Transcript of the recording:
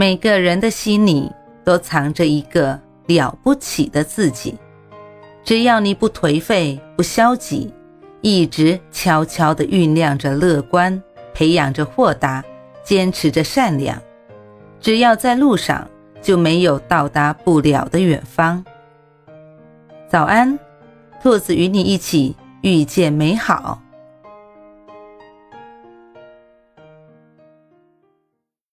每个人的心里都藏着一个了不起的自己，只要你不颓废、不消极，一直悄悄地酝酿着乐观。培养着豁达，坚持着善良，只要在路上，就没有到达不了的远方。早安，兔子与你一起遇见美好。